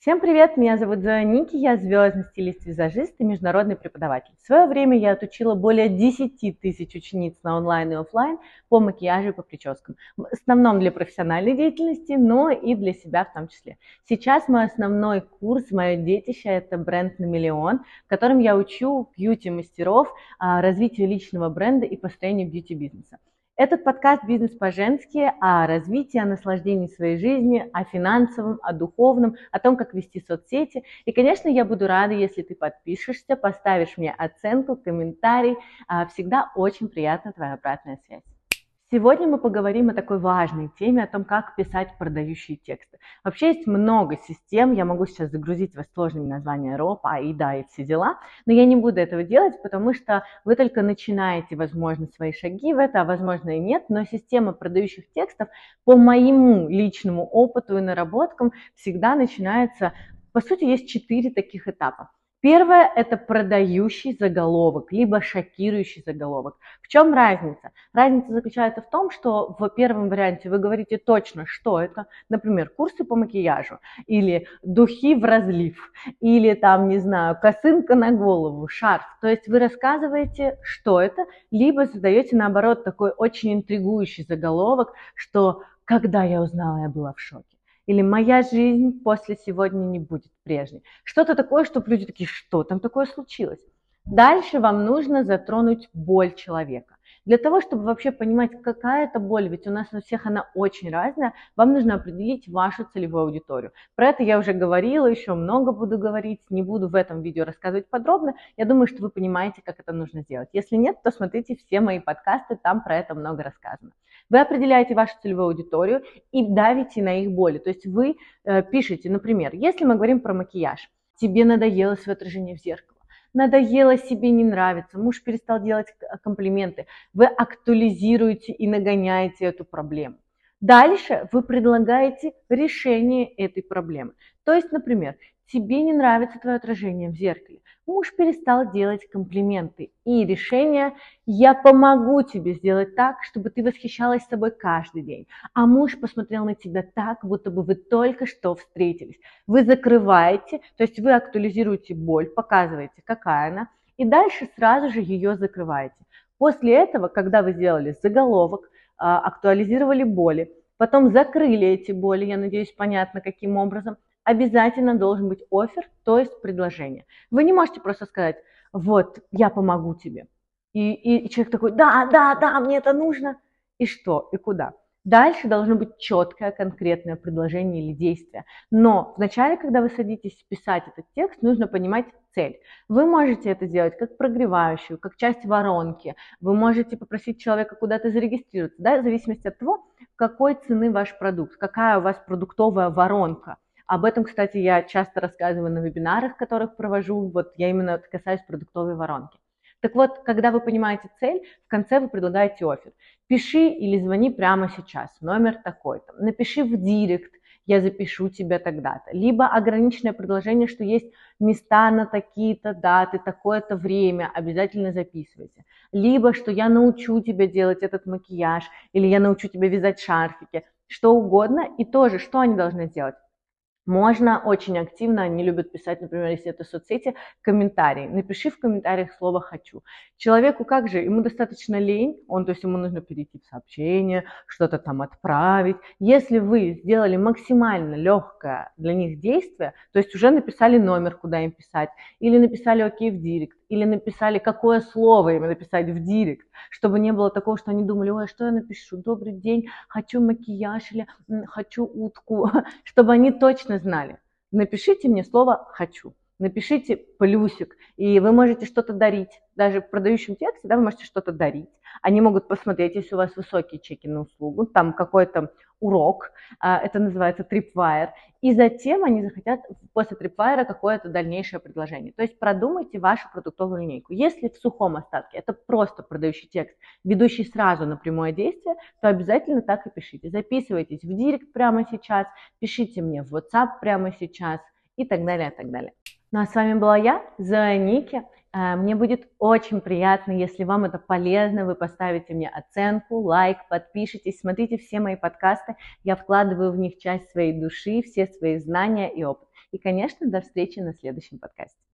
Всем привет, меня зовут Зоя Ники, я звездный стилист-визажист и международный преподаватель. В свое время я отучила более 10 тысяч учениц на онлайн и офлайн по макияжу и по прическам. В основном для профессиональной деятельности, но и для себя в том числе. Сейчас мой основной курс, мое детище – это бренд на миллион, в котором я учу бьюти-мастеров а, развитию личного бренда и построению бьюти-бизнеса. Этот подкаст «Бизнес по-женски» о развитии, о наслаждении своей жизни, о финансовом, о духовном, о том, как вести соцсети. И, конечно, я буду рада, если ты подпишешься, поставишь мне оценку, комментарий. А, всегда очень приятна твоя обратная связь. Сегодня мы поговорим о такой важной теме, о том, как писать продающие тексты. Вообще есть много систем, я могу сейчас загрузить вас сложными названиями РОП, АИДА и все дела, но я не буду этого делать, потому что вы только начинаете, возможно, свои шаги в это, а возможно и нет, но система продающих текстов по моему личному опыту и наработкам всегда начинается, по сути, есть четыре таких этапа. Первое – это продающий заголовок, либо шокирующий заголовок. В чем разница? Разница заключается в том, что в первом варианте вы говорите точно, что это, например, курсы по макияжу, или духи в разлив, или там, не знаю, косынка на голову, шарф. То есть вы рассказываете, что это, либо задаете, наоборот, такой очень интригующий заголовок, что «когда я узнала, я была в шоке» или моя жизнь после сегодня не будет прежней. Что-то такое, чтобы люди такие, что там такое случилось? Дальше вам нужно затронуть боль человека. Для того, чтобы вообще понимать, какая это боль, ведь у нас у всех она очень разная, вам нужно определить вашу целевую аудиторию. Про это я уже говорила, еще много буду говорить, не буду в этом видео рассказывать подробно. Я думаю, что вы понимаете, как это нужно сделать. Если нет, то смотрите все мои подкасты, там про это много рассказано. Вы определяете вашу целевую аудиторию и давите на их боли. То есть вы э, пишете, например, если мы говорим про макияж, тебе надоело свое отражение в зеркало, надоело себе не нравится, муж перестал делать комплименты, вы актуализируете и нагоняете эту проблему. Дальше вы предлагаете решение этой проблемы. То есть, например, тебе не нравится твое отражение в зеркале, муж перестал делать комплименты. И решение «я помогу тебе сделать так, чтобы ты восхищалась собой каждый день». А муж посмотрел на тебя так, будто бы вы только что встретились. Вы закрываете, то есть вы актуализируете боль, показываете, какая она, и дальше сразу же ее закрываете. После этого, когда вы сделали заголовок, а, актуализировали боли, потом закрыли эти боли, я надеюсь, понятно, каким образом – обязательно должен быть офер, то есть предложение. Вы не можете просто сказать, вот, я помогу тебе. И, и, человек такой, да, да, да, мне это нужно. И что, и куда? Дальше должно быть четкое, конкретное предложение или действие. Но вначале, когда вы садитесь писать этот текст, нужно понимать цель. Вы можете это сделать как прогревающую, как часть воронки. Вы можете попросить человека куда-то зарегистрироваться, да, в зависимости от того, какой цены ваш продукт, какая у вас продуктовая воронка – об этом, кстати, я часто рассказываю на вебинарах, которых провожу. Вот я именно касаюсь продуктовой воронки. Так вот, когда вы понимаете цель, в конце вы предлагаете офер. Пиши или звони прямо сейчас, номер такой-то. Напиши в директ, я запишу тебя тогда-то. Либо ограниченное предложение, что есть места на такие-то даты, такое-то время, обязательно записывайте. Либо, что я научу тебя делать этот макияж, или я научу тебя вязать шарфики, что угодно. И тоже, что они должны сделать? Можно очень активно, они любят писать, например, если это соцсети, комментарии. Напиши в комментариях слово «хочу». Человеку как же? Ему достаточно лень, он, то есть ему нужно перейти в сообщение, что-то там отправить. Если вы сделали максимально легкое для них действие, то есть уже написали номер, куда им писать, или написали «Окей» в директ, или написали, какое слово им написать в директ, чтобы не было такого, что они думали, ой, что я напишу, добрый день, хочу макияж или хочу утку, чтобы они точно знали. Напишите мне слово «хочу» напишите плюсик, и вы можете что-то дарить. Даже в продающем тексте да, вы можете что-то дарить. Они могут посмотреть, если у вас высокие чеки на услугу, там какой-то урок, а, это называется tripwire, и затем они захотят после tripwire какое-то дальнейшее предложение. То есть продумайте вашу продуктовую линейку. Если в сухом остатке это просто продающий текст, ведущий сразу на прямое действие, то обязательно так и пишите. Записывайтесь в директ прямо сейчас, пишите мне в WhatsApp прямо сейчас и так далее, и так далее. Ну а с вами была я, Зоя Ники. Э, мне будет очень приятно, если вам это полезно, вы поставите мне оценку, лайк, подпишитесь, смотрите все мои подкасты. Я вкладываю в них часть своей души, все свои знания и опыт. И, конечно, до встречи на следующем подкасте.